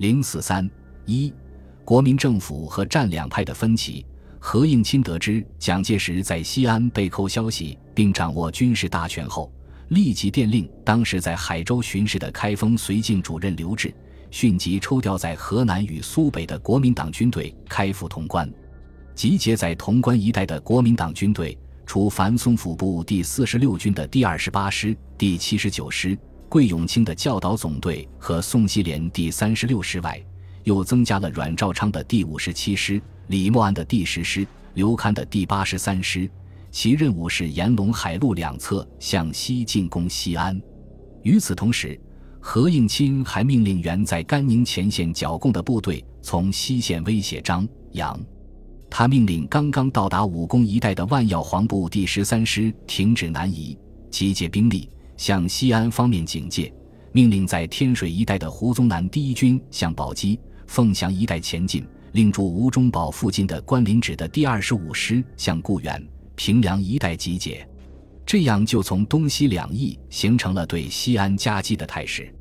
零四三一，国民政府和战两派的分歧。何应钦得知蒋介石在西安被扣消息，并掌握军事大权后，立即电令当时在海州巡视的开封绥靖主任刘峙，迅即抽调在河南与苏北的国民党军队开赴潼关。集结在潼关一带的国民党军队，除樊松府部第四十六军的第二十八师、第七十九师、桂永清的教导总队和宋希濂第三十六师外，又增加了阮兆昌的第五十七师。李默安的第十师、刘戡的第八十三师，其任务是沿陇海路两侧向西进攻西安。与此同时，何应钦还命令原在甘宁前线剿共的部队从西线威胁张杨。他命令刚刚到达武功一带的万耀黄部第十三师停止南移，集结兵力向西安方面警戒。命令在天水一带的胡宗南第一军向宝鸡、凤翔一带前进。令驻吴忠堡附近的关林指的第二十五师向固原、平凉一带集结，这样就从东西两翼形成了对西安夹击的态势。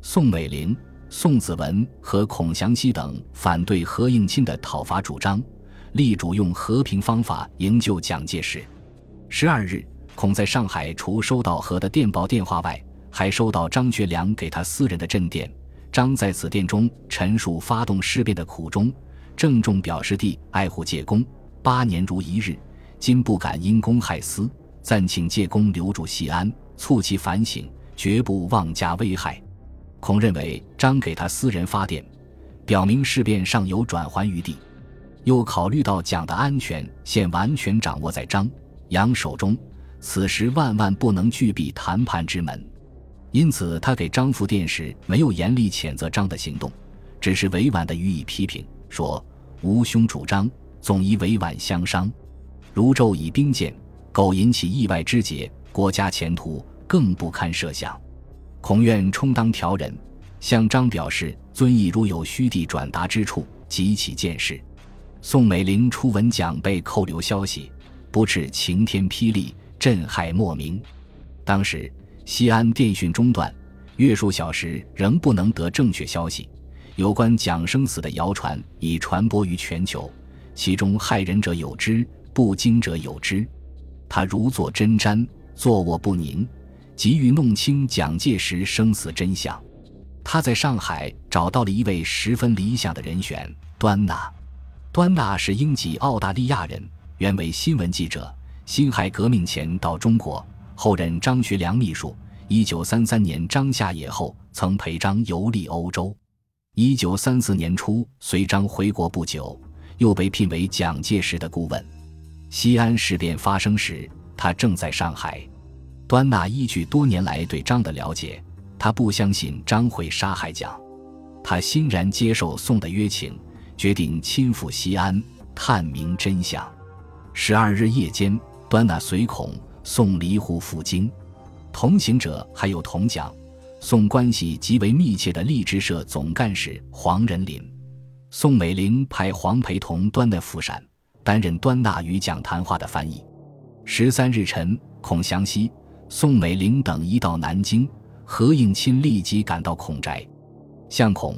宋美龄、宋子文和孔祥熙等反对何应钦的讨伐主张，力主用和平方法营救蒋介石。十二日，孔在上海除收到何的电报电话外，还收到张学良给他私人的震电。张在此电中陈述发动事变的苦衷。郑重表示地爱护介公八年如一日，今不敢因公害私，暂请介公留住西安，促其反省，绝不妄加危害。孔认为张给他私人发电，表明事变尚有转圜余地，又考虑到蒋的安全现完全掌握在张杨手中，此时万万不能拒闭谈判之门，因此他给张复电时没有严厉谴责张的行动，只是委婉地予以批评，说。吴兄主张，总宜委婉相商。如骤以兵谏，苟引起意外之结，国家前途更不堪设想。孔愿充当调人，向张表示遵义如有虚地转达之处，即起见识。宋美龄初闻蒋被扣留消息，不啻晴天霹雳，震撼莫名。当时西安电讯中断，约数小时仍不能得正确消息。有关蒋生死的谣传已传播于全球，其中害人者有之，不惊者有之。他如坐针毡，坐卧不宁，急于弄清蒋介石生死真相。他在上海找到了一位十分理想的人选——端纳。端纳是英籍澳大利亚人，原为新闻记者，辛亥革命前到中国，后任张学良秘书。一九三三年张下野后，曾陪张游历欧洲。一九三四年初，随张回国不久，又被聘为蒋介石的顾问。西安事变发生时，他正在上海。端纳依据多年来对张的了解，他不相信张会杀害蒋，他欣然接受宋的约请，决定亲赴西安探明真相。十二日夜间，端纳随孔宋离沪赴京，同行者还有同蒋。宋关系极为密切的励志社总干事黄仁霖，宋美龄派黄培同端纳赴陕，担任端纳与蒋谈话的翻译。十三日晨，孔祥熙、宋美龄等一到南京，何应钦立即赶到孔宅，向孔、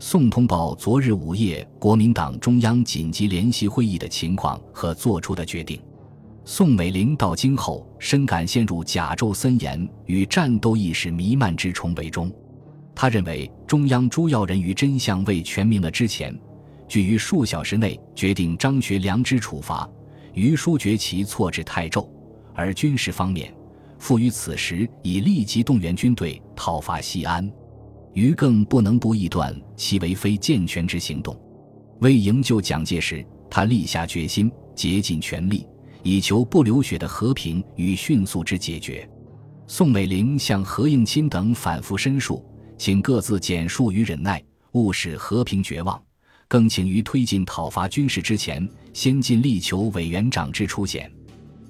宋通报昨日午夜国民党中央紧急联席会议的情况和作出的决定。宋美龄到京后，深感陷入甲胄森严与战斗意识弥漫之重围中。他认为，中央诸要人于真相未全明了之前，据于数小时内决定张学良之处罚，于书决其错置太骤；而军事方面，复于此时已立即动员军队讨伐西安，于更不能不臆断其为非健全之行动。为营救蒋介石，他立下决心，竭尽全力。以求不流血的和平与迅速之解决。宋美龄向何应钦等反复申述，请各自简述与忍耐，勿使和平绝望。更请于推进讨伐军事之前，先尽力求委员长之出险。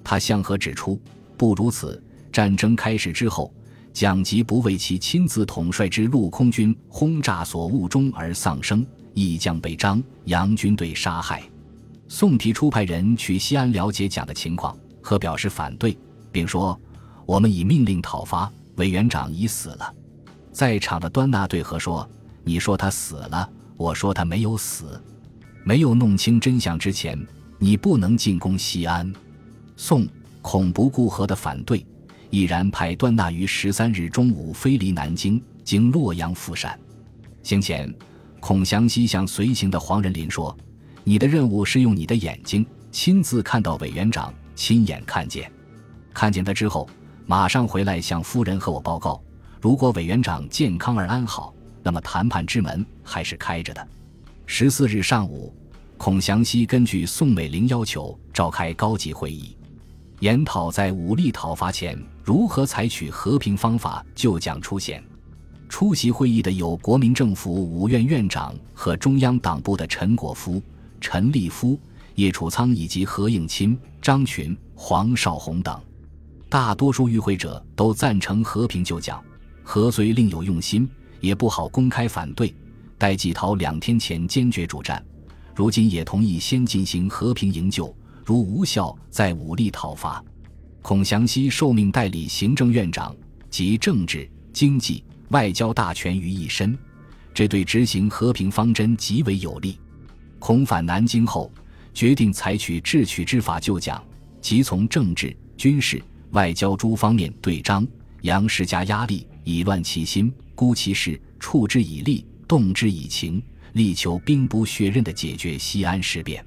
他向何指出，不如此，战争开始之后，蒋即不为其亲自统帅之陆空军轰炸所误中而丧生，亦将被张杨军队杀害。宋提出派人去西安了解蒋的情况，和表示反对，并说：“我们已命令讨伐，委员长已死了。”在场的端纳对和说：“你说他死了，我说他没有死。没有弄清真相之前，你不能进攻西安。宋恐不顾和的反对，毅然派端纳于十三日中午飞离南京，经洛阳赴陕。行前，孔祥熙向随行的黄仁霖说：“你的任务是用你的眼睛亲自看到委员长，亲眼看见。看见他之后，马上回来向夫人和我报告。如果委员长健康而安好，那么谈判之门还是开着的。”十四日上午，孔祥熙根据宋美龄要求召开高级会议，研讨在武力讨伐前如何采取和平方法就将出现。出席会议的有国民政府五院院长和中央党部的陈果夫、陈立夫、叶楚仓以及何应钦、张群、黄绍竑等。大多数与会者都赞成和平就讲，何遂另有用心，也不好公开反对。戴季陶两天前坚决主战，如今也同意先进行和平营救，如无效再武力讨伐。孔祥熙受命代理行政院长集政治、经济。外交大权于一身，这对执行和平方针极为有利。孔返南京后，决定采取智取之法救蒋，即从政治、军事、外交诸方面对张杨施加压力，以乱其心，孤其势，处之以力，动之以情，力求兵不血刃地解决西安事变。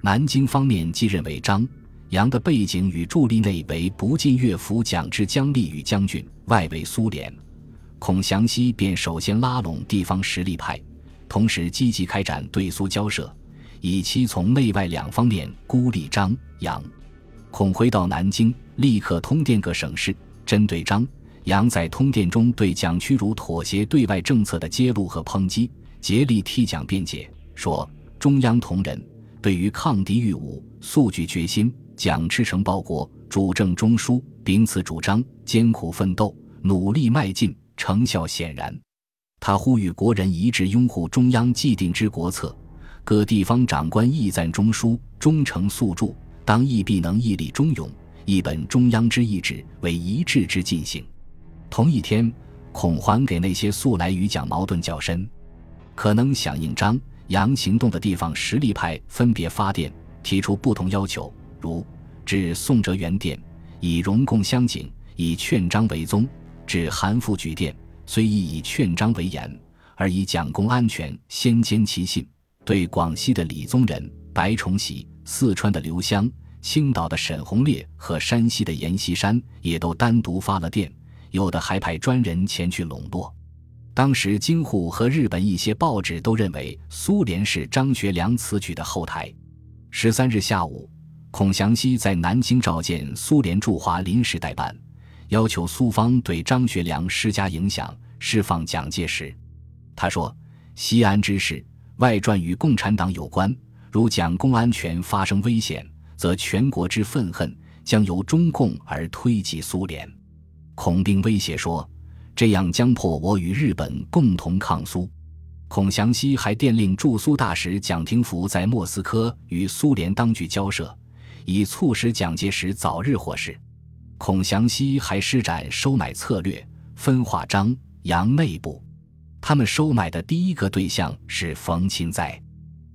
南京方面既认为张杨的背景与助力内为不进乐府蒋之姜立与将军，外为苏联。孔祥熙便首先拉拢地方实力派，同时积极开展对苏交涉，以期从内外两方面孤立张杨。孔回到南京，立刻通电各省市，针对张杨在通电中对蒋屈辱妥协对外政策的揭露和抨击，竭力替蒋辩解，说中央同仁对于抗敌御侮素具决心，蒋赤诚报国，主政中枢，秉此主张，艰苦奋斗，努力迈进。成效显然，他呼吁国人一致拥护中央既定之国策，各地方长官义赞中枢，忠诚肃助，当亦必能毅力忠勇，一本中央之意志为一致之进行。同一天，孔还给那些素来与蒋矛盾较深、可能响应张杨行动的地方实力派分别发电，提出不同要求，如至宋哲元电，以荣共相景，以劝张为宗。至韩复举电，虽亦以劝张为言，而以蒋公安全先坚其信。对广西的李宗仁、白崇禧、四川的刘湘、青岛的沈鸿烈和山西的阎锡山，也都单独发了电，有的还派专人前去笼络。当时京沪和日本一些报纸都认为苏联是张学良此举的后台。十三日下午，孔祥熙在南京召见苏联驻华临时代办。要求苏方对张学良施加影响，释放蒋介石。他说：“西安之事外传与共产党有关，如蒋公安全发生危险，则全国之愤恨将由中共而推及苏联。”孔并威胁说：“这样将迫我与日本共同抗苏。”孔祥熙还电令驻苏大使蒋廷福在莫斯科与苏联当局交涉，以促使蒋介石早日获释。孔祥熙还施展收买策略，分化张杨内部。他们收买的第一个对象是冯钦哉。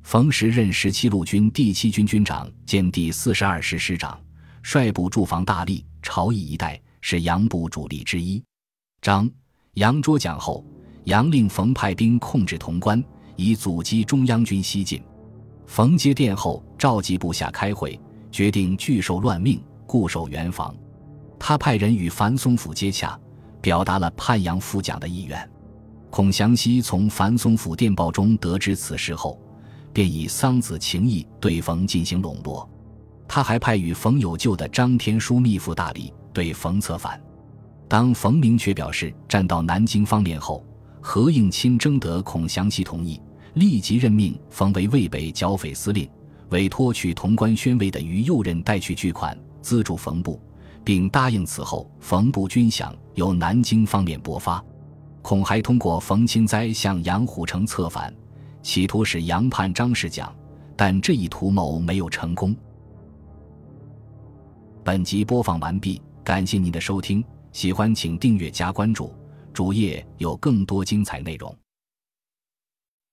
冯时任十七路军第七军军长兼第四十二师师长，率部驻防大荔、朝邑一带，是杨部主力之一。张杨捉蒋后，杨令冯派兵控制潼关，以阻击中央军西进。冯接电后，召集部下开会，决定拒受乱命，固守原防。他派人与樊松甫接洽，表达了叛杨复蒋的意愿。孔祥熙从樊松甫电报中得知此事后，便以桑梓情谊对冯进行笼络。他还派与冯有旧的张天书密附大理对冯策反。当冯明确表示站到南京方面后，何应钦征得孔祥熙同意，立即任命冯为渭北剿匪司令，委托去潼关宣慰的于右任带去巨款资助冯部。并答应此后冯部军饷由南京方面拨发，恐还通过冯钦哉向杨虎城策反，企图使杨叛张氏蒋，但这一图谋没有成功。本集播放完毕，感谢您的收听，喜欢请订阅加关注，主页有更多精彩内容。